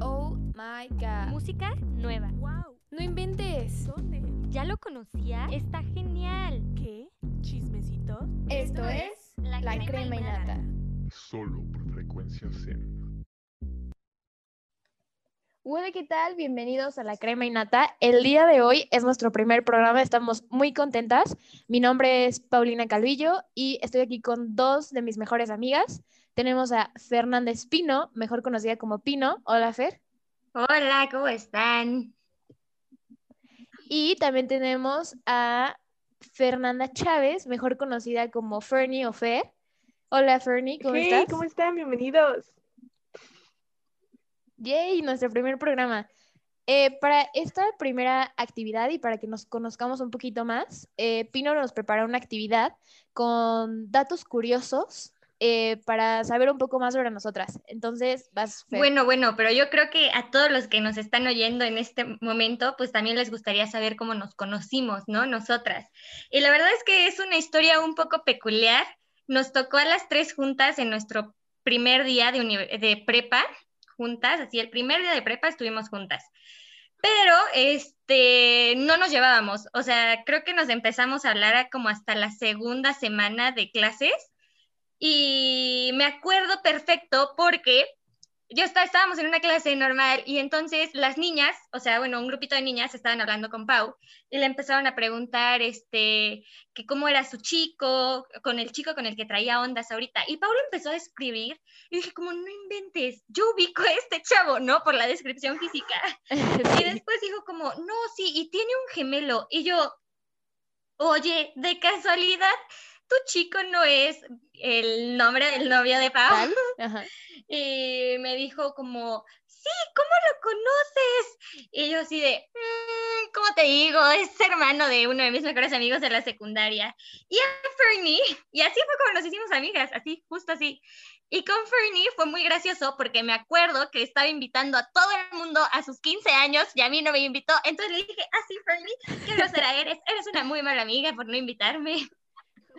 Oh my god. Música nueva. ¡Wow! No inventes. ¿Dónde? ¿Ya lo conocía? Está genial. ¿Qué? ¿Chismecito? Esto es La, crema, y nata. Solo por frecuencia Zen. Hola, ¿qué tal? Bienvenidos a La Crema y Nata. El día de hoy es nuestro primer programa, estamos muy contentas. Mi nombre es Paulina Calvillo y estoy aquí con dos de mis mejores amigas. Tenemos a Fernanda Espino, mejor conocida como Pino. Hola, Fer. Hola, ¿cómo están? Y también tenemos a Fernanda Chávez, mejor conocida como Fernie o Fer. Hola, Fernie, ¿cómo Hey, estás? ¿cómo están? Bienvenidos. Yay, nuestro primer programa. Eh, para esta primera actividad y para que nos conozcamos un poquito más, eh, Pino nos prepara una actividad con datos curiosos eh, para saber un poco más sobre nosotras. Entonces, vas. Bueno, bueno, pero yo creo que a todos los que nos están oyendo en este momento, pues también les gustaría saber cómo nos conocimos, ¿no? Nosotras. Y la verdad es que es una historia un poco peculiar. Nos tocó a las tres juntas en nuestro primer día de, de prepa, juntas, así el primer día de prepa estuvimos juntas. Pero este no nos llevábamos, o sea, creo que nos empezamos a hablar como hasta la segunda semana de clases y me acuerdo perfecto porque yo estaba, estábamos en una clase normal y entonces las niñas, o sea, bueno, un grupito de niñas estaban hablando con Pau y le empezaron a preguntar, este, que cómo era su chico, con el chico con el que traía ondas ahorita. Y Pau le empezó a describir y dije, como, no inventes, yo ubico a este chavo, ¿no? Por la descripción física. Y Sí. después dijo como, no, sí, y tiene un gemelo. Y yo, oye, de casualidad, tu chico no es el nombre del novio de Pau. Y me dijo como, sí, ¿cómo lo conoces? Y yo así de, "Mm, ¿cómo te digo? Es hermano de uno de mis mejores amigos de la secundaria. Y a Fernie, y así fue como nos hicimos amigas, así, justo así. Y con Fernie fue muy gracioso porque me acuerdo que estaba invitando a todo el mundo a sus 15 años y a mí no me invitó. Entonces le dije, ah, sí, Fernie, qué grosera eres. Eres una muy mala amiga por no invitarme.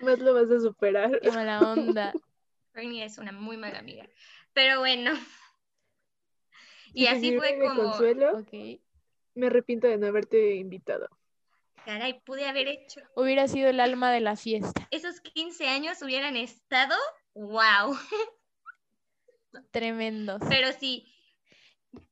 Más lo vas a superar. Qué mala onda. Fernie es una muy mala amiga. Pero bueno. Y así fue como, consuelo, Ok. me arrepiento de no haberte invitado. caray, pude haber hecho. Hubiera sido el alma de la fiesta. Esos 15 años hubieran estado, wow. Tremendos. Pero sí.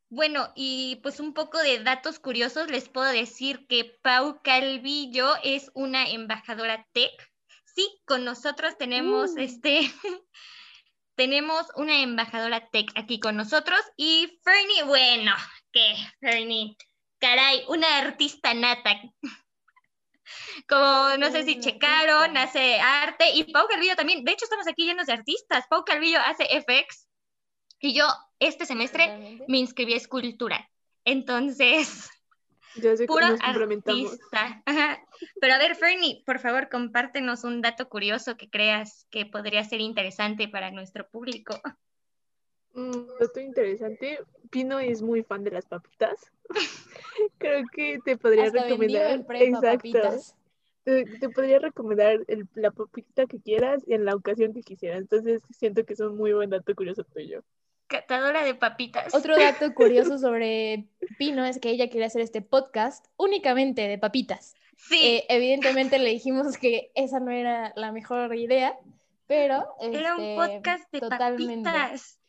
Bueno, y pues un poco de datos curiosos, les puedo decir que Pau Calvillo es una embajadora tech. Sí, con nosotros tenemos Uh. este, tenemos una embajadora tech aquí con nosotros y Fernie, bueno, ¿qué? Fernie, caray, una artista nata. Como no sé si checaron, hace arte y Pau Calvillo también. De hecho, estamos aquí llenos de artistas. Pau Calvillo hace FX y yo este semestre me inscribí a escultura. Entonces, Ya sé puro artista. Ajá. Pero a ver, Fernie, por favor, compártenos un dato curioso que creas que podría ser interesante para nuestro público. Un dato interesante. Pino es muy fan de las papitas. Creo que te podría Hasta recomendar. prepa, papitas. Te, te podría recomendar el- la papita que quieras y en la ocasión que quisieras. Entonces siento que es un muy buen dato curioso tuyo. Catadora de papitas. Otro dato curioso sobre Pino es que ella quería hacer este podcast únicamente de papitas. Sí, Eh, evidentemente le dijimos que esa no era la mejor idea, pero era un este, podcast de totalmente. papitas.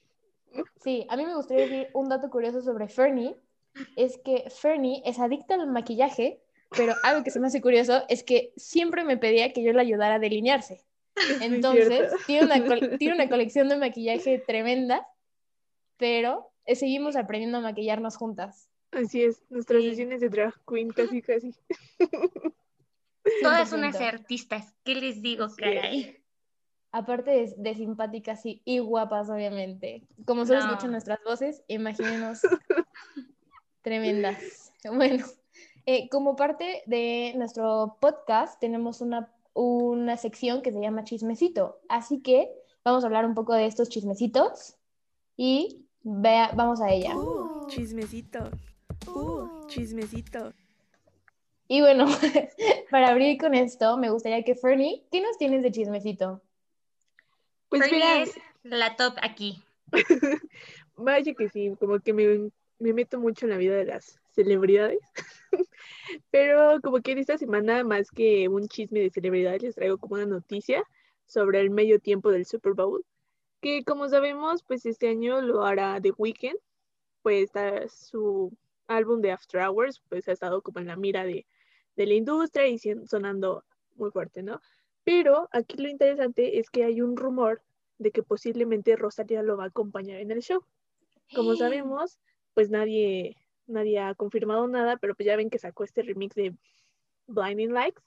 Sí, a mí me gustaría decir un dato curioso sobre Fernie, es que Fernie es adicta al maquillaje, pero algo que se me hace curioso es que siempre me pedía que yo le ayudara a delinearse. Entonces, tiene una, tiene una colección de maquillaje tremenda, pero eh, seguimos aprendiendo a maquillarnos juntas. Así es, nuestras Sí. sesiones de drag queen casi casi. Todas 100%. unas artistas. ¿Qué les digo, Sí. caray? Aparte de, de simpáticas y, y guapas, obviamente. Como solo No. escuchan nuestras voces, imagínenos tremendas. Bueno, eh, como parte de nuestro podcast, tenemos una, una sección que se llama Chismecito. Así que vamos a hablar un poco de estos chismecitos y vea, vamos a ella. Uh, chismecito. Uh, chismecito. Y bueno, para abrir con esto, me gustaría que Fernie, ¿qué nos tienes de chismecito? Pues Fernie mira, es la top aquí. vaya que sí, como que me, me meto mucho en la vida de las celebridades. Pero como que en esta semana, más que un chisme de celebridades, les traigo como una noticia sobre el medio tiempo del Super Bowl, que como sabemos, pues este año lo hará The Weeknd, pues está su álbum de After Hours, pues ha estado como en la mira de, de la industria y sonando muy fuerte, ¿no? Pero aquí lo interesante es que hay un rumor de que posiblemente Rosalía lo va a acompañar en el show. Como sabemos, pues nadie, nadie ha confirmado nada, pero pues ya ven que sacó este remix de Blinding Lights.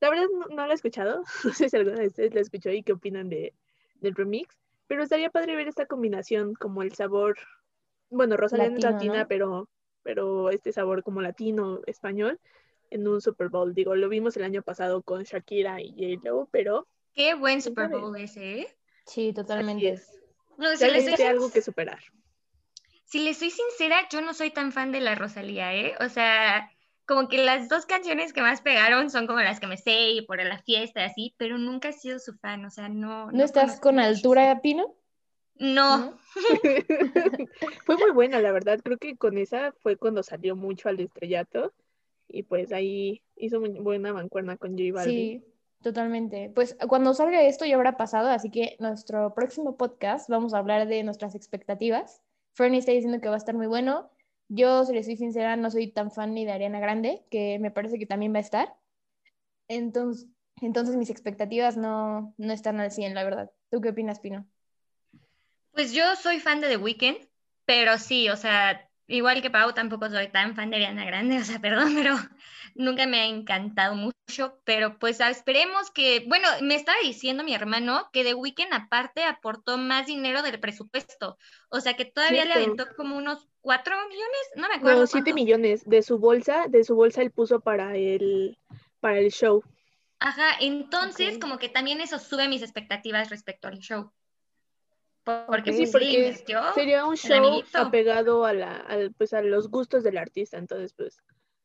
La verdad no, no lo he escuchado, no sé si alguna de ustedes lo escuchó y qué opinan de, del remix, pero estaría padre ver esta combinación, como el sabor, bueno, Rosalía es latina, ¿no? pero, pero este sabor como latino, español, en un Super Bowl. Digo, lo vimos el año pasado con Shakira y J-Lo, pero Qué buen ¿Quién Super sabe? Bowl ese, ¿eh? Sí, así totalmente. es. No, si, les soy, algo que superar. si les soy sincera, yo no soy tan fan de la Rosalía, ¿eh? O sea, como que las dos canciones que más pegaron son como las que me sé y por la fiesta y así, pero nunca he sido su fan, o sea, no. ¿No estás conozco con altura, Pino? No, ¿No? fue muy buena, la verdad. Creo que con esa fue cuando salió mucho al estrellato. Y pues ahí hizo muy buena mancuerna con J Balvin. Sí, totalmente. Pues cuando salga esto ya habrá pasado, así que nuestro próximo podcast vamos a hablar de nuestras expectativas. Fernie está diciendo que va a estar muy bueno. Yo, si les soy sincera, no soy tan fan ni de Ariana Grande, que me parece que también va a estar. Entonces, entonces mis expectativas no, no están al 100, la verdad. ¿Tú qué opinas, Pino? pues yo soy fan de The Weeknd, pero sí, o sea, igual que Pau, tampoco soy tan fan de Ariana Grande, o sea, perdón, pero nunca me ha encantado mucho, pero pues esperemos que, bueno, me estaba diciendo mi hermano que The Weeknd aparte aportó más dinero del presupuesto, o sea, que todavía le aventó como unos 4 millones, no me acuerdo. No, 7 cuánto. millones de su bolsa, de su bolsa él puso para el, para el show. Ajá, entonces como que también eso sube mis expectativas respecto al show. Porque Sí, sí, porque invirtió. sería un show apegado a la, al- pues a los gustos del artista. Entonces, pues,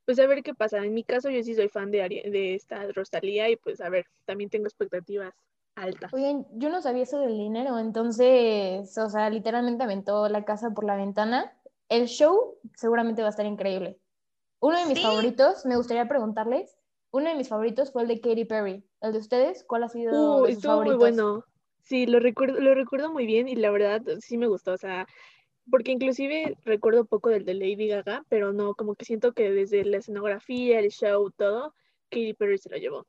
pues a ver qué pasa. En mi caso, yo sí soy fan de, Ari- de esta Rosalía y pues a ver, también tengo expectativas altas. Oigan, yo no sabía eso del dinero, entonces, o sea, literalmente aventó la casa por la ventana. El show seguramente va a estar increíble. Uno de mis Sí. favoritos, me gustaría preguntarles, uno de mis favoritos fue el de Katy Perry. ¿El de ustedes? ¿Cuál ha sido Uh, de sus estuvo muy bueno. Sí, lo recuerdo, lo recuerdo muy bien y la verdad sí me gustó. O sea, porque inclusive recuerdo poco del de Lady Gaga, pero no, como que siento que desde la escenografía, el show, todo, Katy Perry se lo llevó.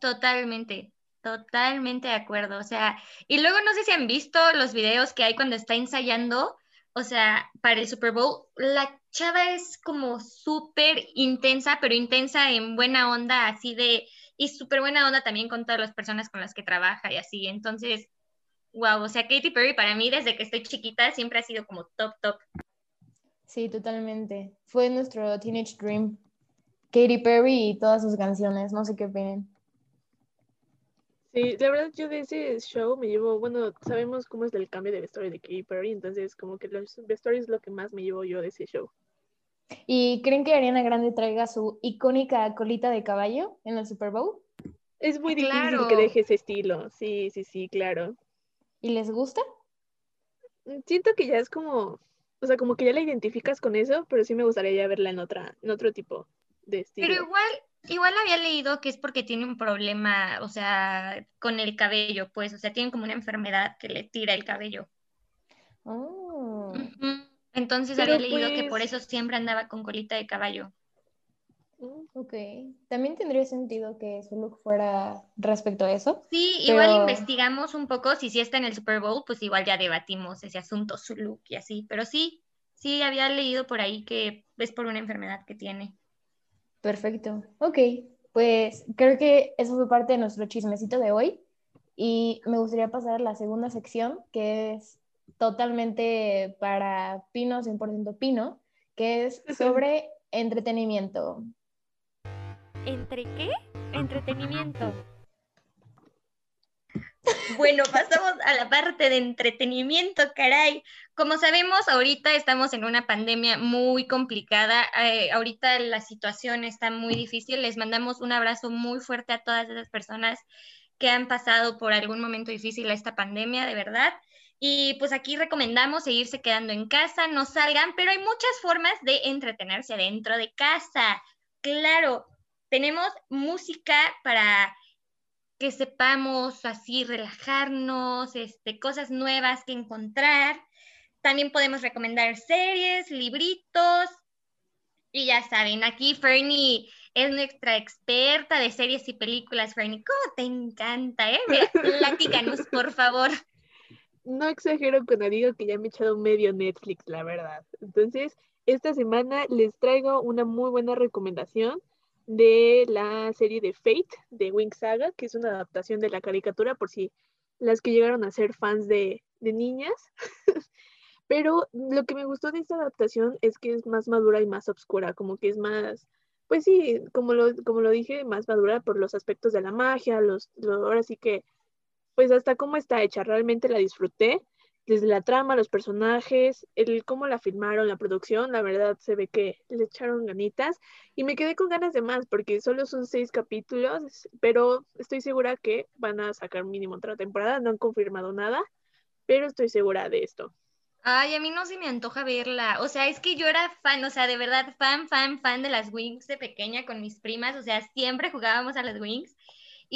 Totalmente, totalmente de acuerdo. O sea, y luego no sé si han visto los videos que hay cuando está ensayando, o sea, para el Super Bowl, la chava es como súper intensa, pero intensa en buena onda, así de, y súper buena onda también con todas las personas con las que trabaja y así. Entonces, wow, o sea, Katy Perry para mí desde que estoy chiquita siempre ha sido como top, top. Sí, totalmente. Fue nuestro Teenage Dream. Katy Perry y todas sus canciones, no sé qué opinan. Sí, la verdad yo de ese show me llevo, bueno, sabemos cómo es el cambio de vestuario de Katy Perry, entonces como que los vestuarios es lo que más me llevo yo de ese show. ¿Y creen que Ariana Grande traiga su icónica colita de caballo en el Super Bowl? Es muy difícil Claro. que deje ese estilo, sí, sí, sí, claro. ¿Y les gusta? Mm, Siento que ya es como, o sea, como que ya la identificas con eso, pero sí me gustaría ya verla en otra, en otro tipo de estilo. Pero igual, igual había leído que es porque tiene un problema, o sea, con el cabello, pues, o sea, tiene como una enfermedad que le tira el cabello. Oh. Ujú. Entonces Pero había leído que por pues- eso siempre andaba con colita de caballo. Mm, Ok, también tendría sentido que su look fuera respecto a eso. Sí, igual investigamos un poco si sí está en el Super Bowl, pues igual ya debatimos ese asunto, su look y así, pero sí, sí había leído por ahí que es por una enfermedad que tiene. Perfecto. Ok, pues creo que eso fue parte de nuestro chismecito de hoy y me gustaría pasar a la segunda sección que es totalmente para Pino, 100% Pino, que es sobre entretenimiento. ¿Entre qué? Entretenimiento. Bueno, pasamos a la parte de entretenimiento, caray. Como sabemos, ahorita estamos en una pandemia muy complicada. eh, ahorita la situación está muy difícil. Les mandamos un abrazo muy fuerte a todas esas personas que han pasado por algún momento difícil a esta pandemia, de verdad. Y pues aquí recomendamos seguirse quedando en casa, no salgan, pero hay muchas formas de entretenerse dentro de casa. Claro, tenemos música para que sepamos así relajarnos, este, cosas nuevas que encontrar. También podemos recomendar series, libritos. Y ya saben, aquí Fernie es nuestra experta de series y películas. Fernie, ¿cómo te encanta? Eh? Platícanos, por favor. No exagero cuando digo que ya me he echado medio Netflix, la verdad. Entonces, esta semana les traigo una muy buena recomendación de la serie de Fate de Wing Saga, que es una adaptación de la caricatura, por si las que llegaron a ser fans de, de niñas. Pero lo que me gustó de esta adaptación es que es más madura y más oscura, como que es más, pues sí, como lo, como lo dije, más madura por los aspectos de la magia, los, ahora sí que, pues hasta cómo está hecha, realmente la disfruté desde la trama, los personajes, el cómo la filmaron, la producción, la verdad se ve que le echaron ganitas y me quedé con ganas de más porque solo son seis capítulos, pero estoy segura que van a sacar mínimo otra temporada, no han confirmado nada, pero estoy segura de esto. Ay, a mí no se me antoja verla. O sea, es que yo era fan, o sea, de verdad, fan, fan, fan de las Wings de pequeña con mis primas. O sea, siempre jugábamos a las Wings.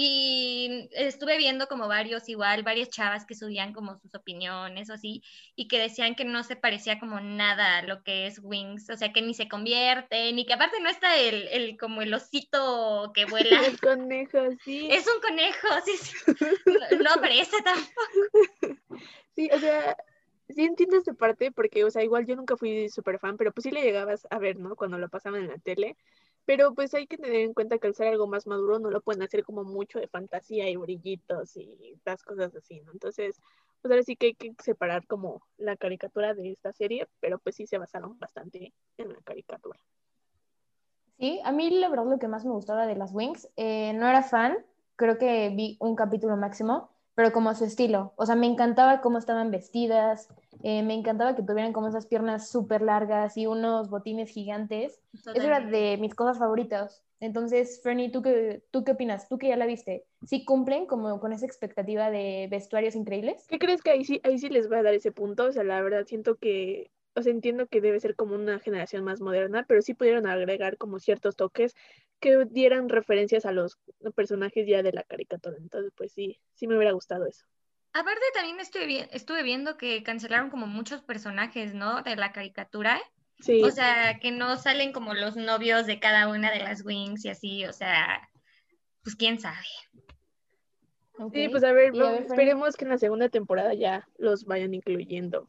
Y estuve viendo como varios, igual, varias chavas que subían como sus opiniones o así, y que decían que no se parecía como nada a lo que es Wings, o sea, que ni se convierte, ni que aparte no está el, el como el osito que vuela. el conejo, sí. Es un conejo, sí, sí. No, no parece tampoco. Sí, o sea, sí entiendo esta parte porque, o sea, igual yo nunca fui súper fan, pero pues sí le llegabas a ver, ¿no? Cuando lo pasaban en la tele. Pero pues hay que tener en cuenta que al ser algo más maduro no lo pueden hacer como mucho de fantasía y brillitos y las cosas así, ¿no? Entonces, pues ahora sí que hay que separar como la caricatura de esta serie, pero pues sí se basaron bastante en la caricatura. Sí, a mí la verdad lo que más me gustaba de las Wings, eh, no era fan, creo que vi un capítulo máximo, pero como su estilo. O sea, me encantaba cómo estaban vestidas, eh, me encantaba que tuvieran como esas piernas súper largas y unos botines gigantes. Eso era de mis cosas favoritas. Entonces, Fernie, ¿tú qué, ¿tú qué opinas? Tú que ya la viste, ¿sí cumplen como con esa expectativa de vestuarios increíbles? ¿Qué crees que ahí sí, ahí sí les va a dar ese punto? O sea, la verdad siento que o sea, entiendo que debe ser como una generación más moderna, pero sí pudieron agregar como ciertos toques que dieran referencias a los personajes ya de la caricatura. Entonces, pues sí, sí me hubiera gustado eso. Aparte, también estuve, estuve viendo que cancelaron como muchos personajes, ¿no? De la caricatura. Sí. O sea, que no salen como los novios de cada una de las Wings y así, o sea, pues quién sabe. Sí, pues a ver, esperemos que en la segunda temporada ya los vayan incluyendo.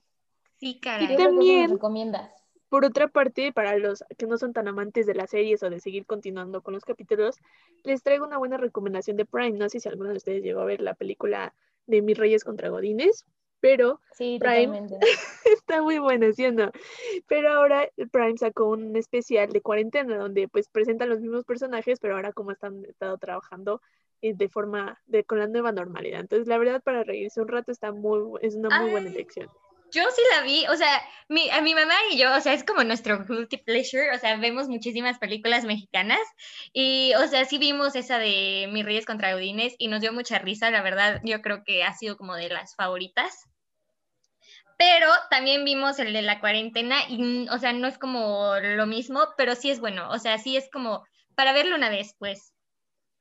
Sí, caray. Y también, recomiendas? Por otra parte, para los que no son tan amantes de las series o de seguir continuando con los capítulos, les traigo una buena recomendación de Prime. No sé si alguno de ustedes llegó a ver la película de Mis Reyes contra Godines, pero Prime está muy buena, ¿sí o no? Pero ahora Prime sacó un especial de cuarentena donde pues presentan los mismos personajes, pero ahora como están estado trabajando eh, de forma de con la nueva normalidad. Entonces, la verdad para reírse un rato está muy es una muy buena elección. Yo sí la vi, o sea, mi, a mi mamá y yo, o sea, es como nuestro guilty pleasure, o sea, vemos muchísimas películas mexicanas y, o sea, sí vimos esa de Mis Reyes contra Udines y nos dio mucha risa, la verdad, yo creo que ha sido como de las favoritas. Pero también vimos el de la cuarentena y, o sea, no es como lo mismo, pero sí es bueno, o sea, sí es como para verlo una vez, pues.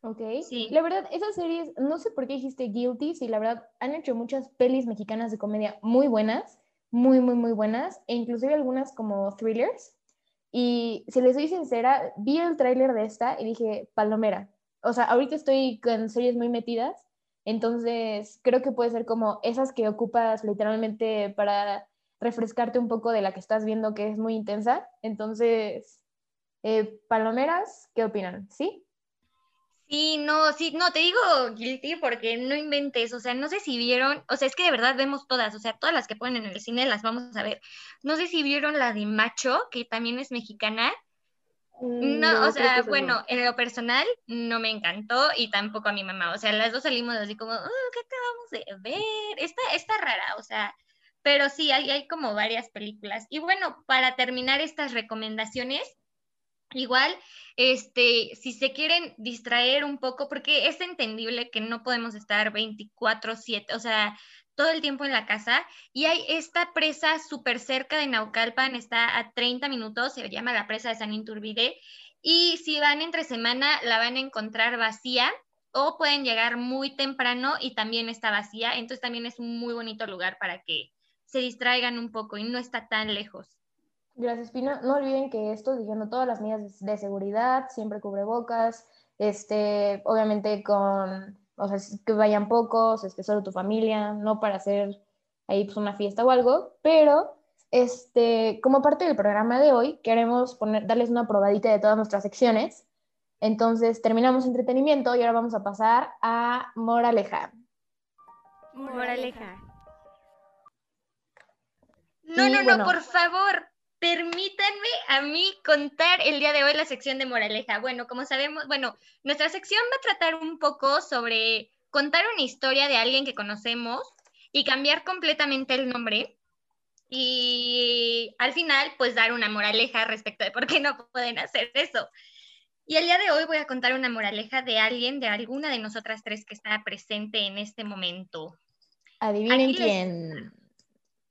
Ok. Sí. La verdad, esas series, no sé por qué dijiste Guilty, sí, la verdad, han hecho muchas pelis mexicanas de comedia muy buenas, muy, muy, muy buenas, e inclusive algunas como thrillers. Y si les soy sincera, vi el tráiler de esta y dije, palomera. O sea, ahorita estoy con series muy metidas, entonces creo que puede ser como esas que ocupas literalmente para refrescarte un poco de la que estás viendo que es muy intensa. Entonces, eh, palomeras, ¿qué opinan? ¿Sí? Sí, no, sí, no, te digo guilty porque no inventes, o sea, no sé si vieron, o sea, es que de verdad vemos todas, o sea, todas las que ponen en el cine las vamos a ver. No sé si vieron la de Macho, que también es mexicana. Mm, no, o sea, bueno, en lo personal no me encantó y tampoco a mi mamá, o sea, las dos salimos así como, oh, ¿qué acabamos de ver? Está, está rara, o sea, pero sí, hay, hay como varias películas. Y bueno, para terminar estas recomendaciones, Igual, este, si se quieren distraer un poco, porque es entendible que no podemos estar 24/7, o sea, todo el tiempo en la casa y hay esta presa súper cerca de Naucalpan, está a 30 minutos, se llama la presa de San Inturbide y si van entre semana la van a encontrar vacía o pueden llegar muy temprano y también está vacía, entonces también es un muy bonito lugar para que se distraigan un poco y no está tan lejos. Gracias, Pino. No olviden que esto, siguiendo todas las medidas de seguridad, siempre cubrebocas, este, obviamente con, o sea, que vayan pocos, este, solo tu familia, no para hacer ahí pues, una fiesta o algo, pero este, como parte del programa de hoy, queremos poner, darles una probadita de todas nuestras secciones. Entonces, terminamos entretenimiento y ahora vamos a pasar a Moraleja. Moraleja. No, Y no, no, bueno. por favor, permítanme a mí contar el día de hoy la sección de moraleja. Bueno, como sabemos, bueno, nuestra sección va a tratar un poco sobre contar una historia de alguien que conocemos y cambiar completamente el nombre. Y al final, pues dar una moraleja respecto de por qué no pueden hacer eso. Y el día de hoy voy a contar una moraleja de alguien, de alguna de nosotras tres que está presente en este momento. Adivinen les- quién.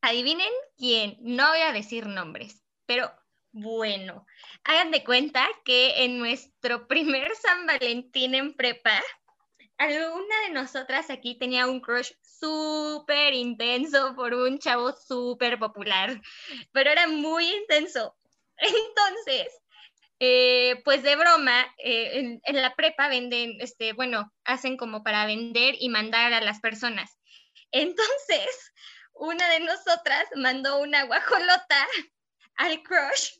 Adivinen quién, no voy a decir nombres, pero bueno, hagan de cuenta que en nuestro primer San Valentín en prepa, alguna de nosotras aquí tenía un crush súper intenso por un chavo súper popular, pero era muy intenso. Entonces, eh, pues de broma, eh, en, en la prepa venden, este, bueno, hacen como para vender y mandar a las personas. Entonces, una de nosotras mandó una guajolota al crush,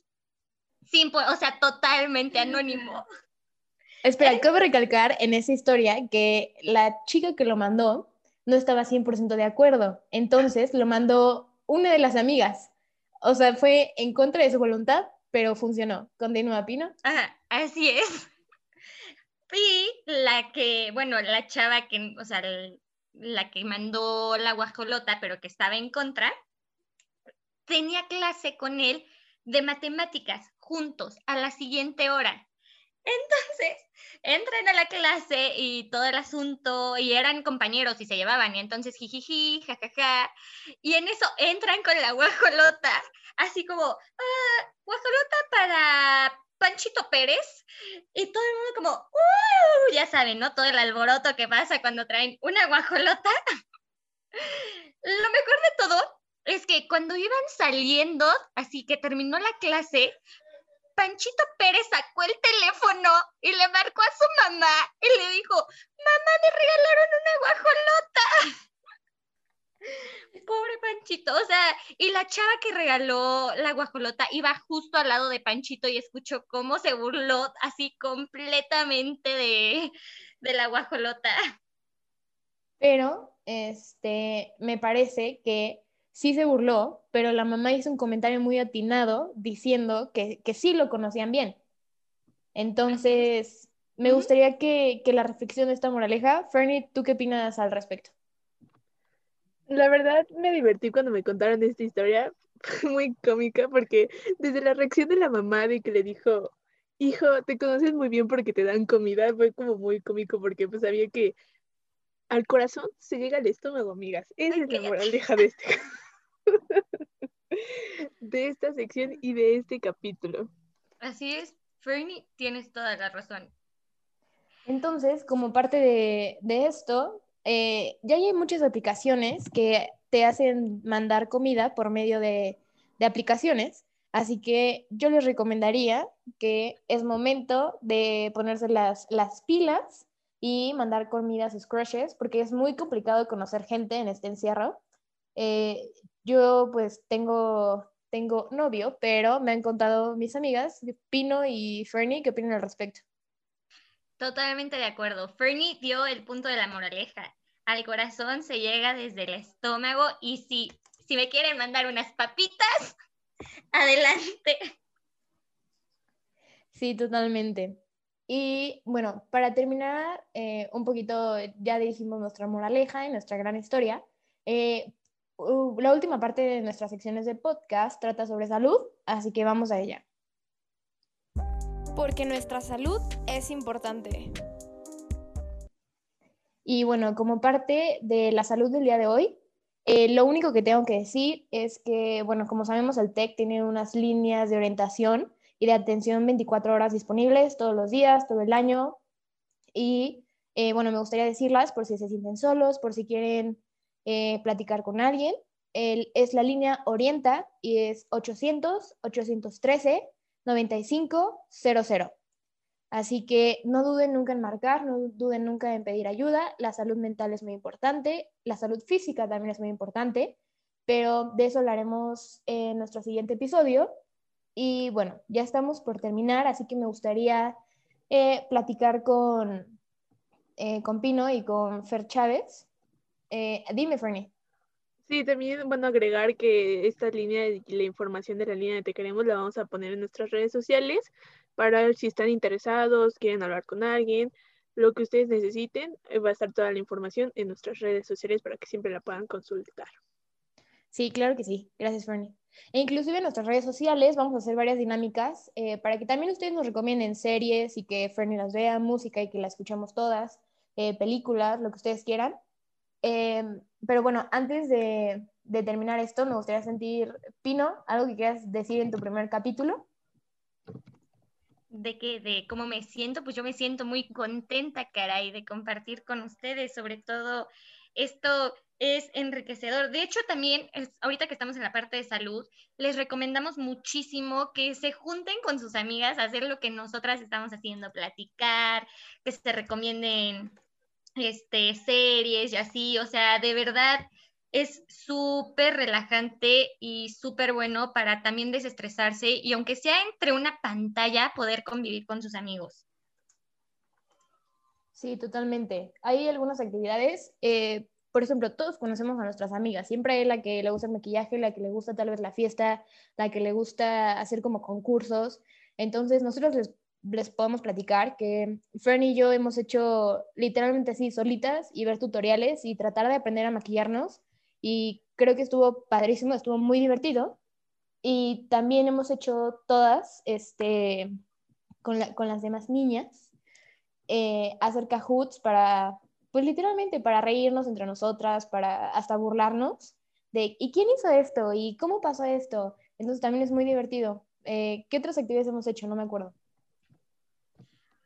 sin, o sea, totalmente anónimo. Espera, cabe recalcar en esa historia que la chica que lo mandó no estaba 100% de acuerdo. Entonces lo mandó una de las amigas. O sea, fue en contra de su voluntad, pero funcionó. Continúa, Pino. Ajá, así es. Y la que, bueno, la chava que, o sea, el- la que mandó la guajolota, pero que estaba en contra, tenía clase con él de matemáticas juntos a la siguiente hora. Entonces, entran a la clase y todo el asunto, y eran compañeros y se llevaban, y entonces jijiji, jajaja, y en eso entran con la guajolota, así como, ah, guajolota para Panchito Pérez, y todo el mundo como, ¡uh! Ya saben, ¿no? Todo el alboroto que pasa cuando traen una guajolota. Lo mejor de todo es que cuando iban saliendo, así que terminó la clase, Panchito Pérez sacó el teléfono y le marcó a su mamá y le dijo, mamá, me regalaron una guajolota. Pobre Panchito, o sea, y la chava que regaló la guajolota iba justo al lado de Panchito y escuchó cómo se burló así completamente de, de la guajolota. Pero este, me parece que sí se burló, pero la mamá hizo un comentario muy atinado diciendo que, que sí lo conocían bien. Entonces, me gustaría que, que la reflexión de esta moraleja, Fernie, ¿tú qué opinas al respecto? La verdad me divertí cuando me contaron esta historia, fue muy cómica porque desde la reacción de la mamá de que le dijo, hijo, te conoces muy bien porque te dan comida, fue como muy cómico porque pues sabía que al corazón se llega al estómago, amigas. Esa Ay, es la moraleja de este de esta sección y de este capítulo. Así es, Fernie, tienes toda la razón. Entonces, como parte de, de esto, eh, ya hay muchas aplicaciones que te hacen mandar comida por medio de, de aplicaciones, así que yo les recomendaría que es momento de ponerse las, las pilas y mandar comida a sus crushes, porque es muy complicado conocer gente en este encierro. Eh, yo pues tengo, tengo novio, pero me han contado mis amigas, Pino y Fernie, ¿qué opinan al respecto? Totalmente de acuerdo. Fernie dio el punto de la moraleja. Al corazón se llega desde el estómago y si, si me quieren mandar unas papitas, adelante. Sí, totalmente. Y bueno, para terminar, eh, un poquito, ya dijimos nuestra moraleja y nuestra gran historia. Eh, u- la última parte de nuestras secciones de podcast trata sobre salud, así que vamos a ella. Porque nuestra salud es importante. Y bueno, como parte de la salud del día de hoy, Eh, lo único que tengo que decir es que, bueno, como sabemos, el TEC tiene unas líneas de orientación y de atención 24 horas disponibles todos los días, todo el año. Y, eh, bueno, me gustaría decirlas por si se sienten solos, por si quieren eh, platicar con alguien. es la línea Orienta y es 800-813-9500. Así que no duden nunca en marcar, no duden nunca en pedir ayuda. La salud mental es muy importante, la salud física también es muy importante, pero de eso hablaremos en nuestro siguiente episodio. Y bueno, ya estamos por terminar, así que me gustaría eh, platicar con, eh, con Pino y con Fer Chávez. Eh, dime, Fernie. Sí, también, bueno, agregar que esta línea, la información de la línea de Te Queremos la vamos a poner en nuestras redes sociales para si están interesados, quieren hablar con alguien, lo que ustedes necesiten, eh, va a estar toda la información en nuestras redes sociales para que siempre la puedan consultar. Sí, claro que sí. Gracias, Fernie. E inclusive en nuestras redes sociales vamos a hacer varias dinámicas eh, para que también ustedes nos recomienden series y que Fernie las vea, música y que la escuchemos todas, eh, películas, lo que ustedes quieran. Em, pero bueno, antes de, de terminar esto, me gustaría sentir, Pino, algo que quieras decir en tu primer capítulo de que de cómo me siento, pues yo me siento muy contenta, caray, de compartir con ustedes, sobre todo esto es enriquecedor. De hecho, también ahorita que estamos en la parte de salud, les recomendamos muchísimo que se junten con sus amigas a hacer lo que nosotras estamos haciendo, platicar, que se recomienden este series y así, o sea, de verdad es súper relajante y súper bueno para también desestresarse y aunque sea entre una pantalla, poder convivir con sus amigos. Sí, totalmente. Hay algunas actividades, eh, por ejemplo, todos conocemos a nuestras amigas, siempre hay la que le gusta el maquillaje, la que le gusta tal vez la fiesta, la que le gusta hacer como concursos. Entonces, nosotros les, les podemos platicar que Fern y yo hemos hecho literalmente así solitas y ver tutoriales y tratar de aprender a maquillarnos y creo que estuvo padrísimo, estuvo muy divertido. Y también hemos hecho todas, este, con, con las demás niñas, eh, hacer cajuts para, pues literalmente para reírnos entre nosotras, para hasta burlarnos de, ¿y quién hizo esto? ¿Y cómo pasó esto? Entonces también es muy divertido. Eh, ¿Qué otras actividades hemos hecho? No me acuerdo.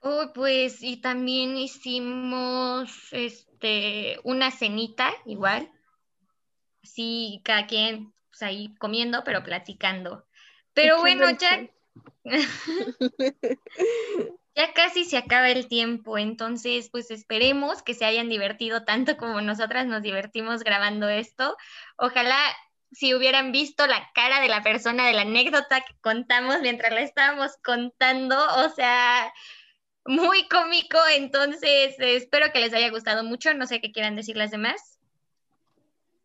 Oh, pues, y también hicimos este, una cenita, igual, sí, cada quien pues, ahí comiendo, pero platicando. Pero bueno, ya, ya casi se acaba el tiempo, entonces pues esperemos que se hayan divertido tanto como nosotras nos divertimos grabando esto. Ojalá si hubieran visto la cara de la persona de la anécdota que contamos mientras la estábamos contando, o sea, muy cómico, entonces espero que les haya gustado mucho, no sé qué quieran decir las demás.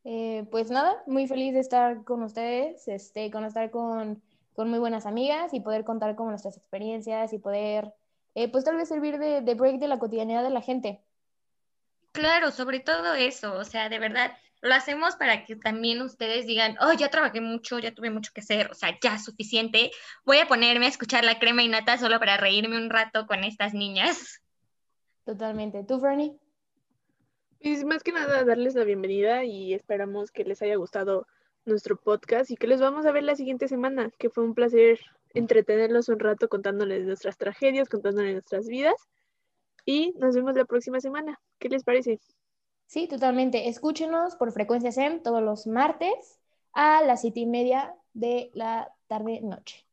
Eh, pues nada, muy feliz de estar con ustedes, este, con estar con, con muy buenas amigas y poder contar con nuestras experiencias y poder, eh, pues tal vez servir de, de break de la cotidianidad de la gente. Claro, sobre todo eso, o sea, de verdad, lo hacemos para que también ustedes digan, oh, ya trabajé mucho, ya tuve mucho que hacer, o sea, ya suficiente, voy a ponerme a escuchar la crema y nata solo para reírme un rato con estas niñas. Totalmente. ¿Tú, Fernie? Y más que nada darles la bienvenida y esperamos que les haya gustado nuestro podcast y que les vamos a ver la siguiente semana, que fue un placer entretenerlos un rato contándoles nuestras tragedias, contándoles nuestras vidas y nos vemos la próxima semana. ¿Qué les parece? Sí, totalmente. Escúchenos por Frecuencia SEM todos los martes a las siete y media de la tarde-noche.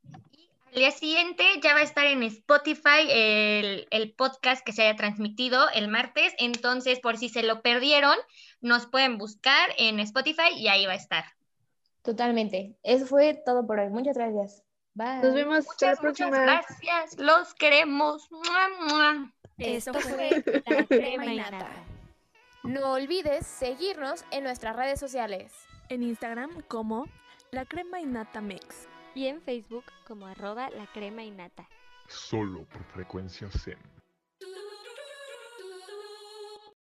El día siguiente ya va a estar en Spotify el, podcast que se haya transmitido el martes. Entonces, por si se lo perdieron, nos pueden buscar en Spotify y ahí va a estar. Totalmente. Eso fue todo por hoy. Muchas gracias. Bye. Nos vemos. Muchas, muchas gracias. Los queremos. Esto fue la crema y nata. No olvides seguirnos en nuestras redes sociales. En Instagram como la crema y nata mix y en Facebook como arroba la crema y nata. Solo por frecuencia Zen.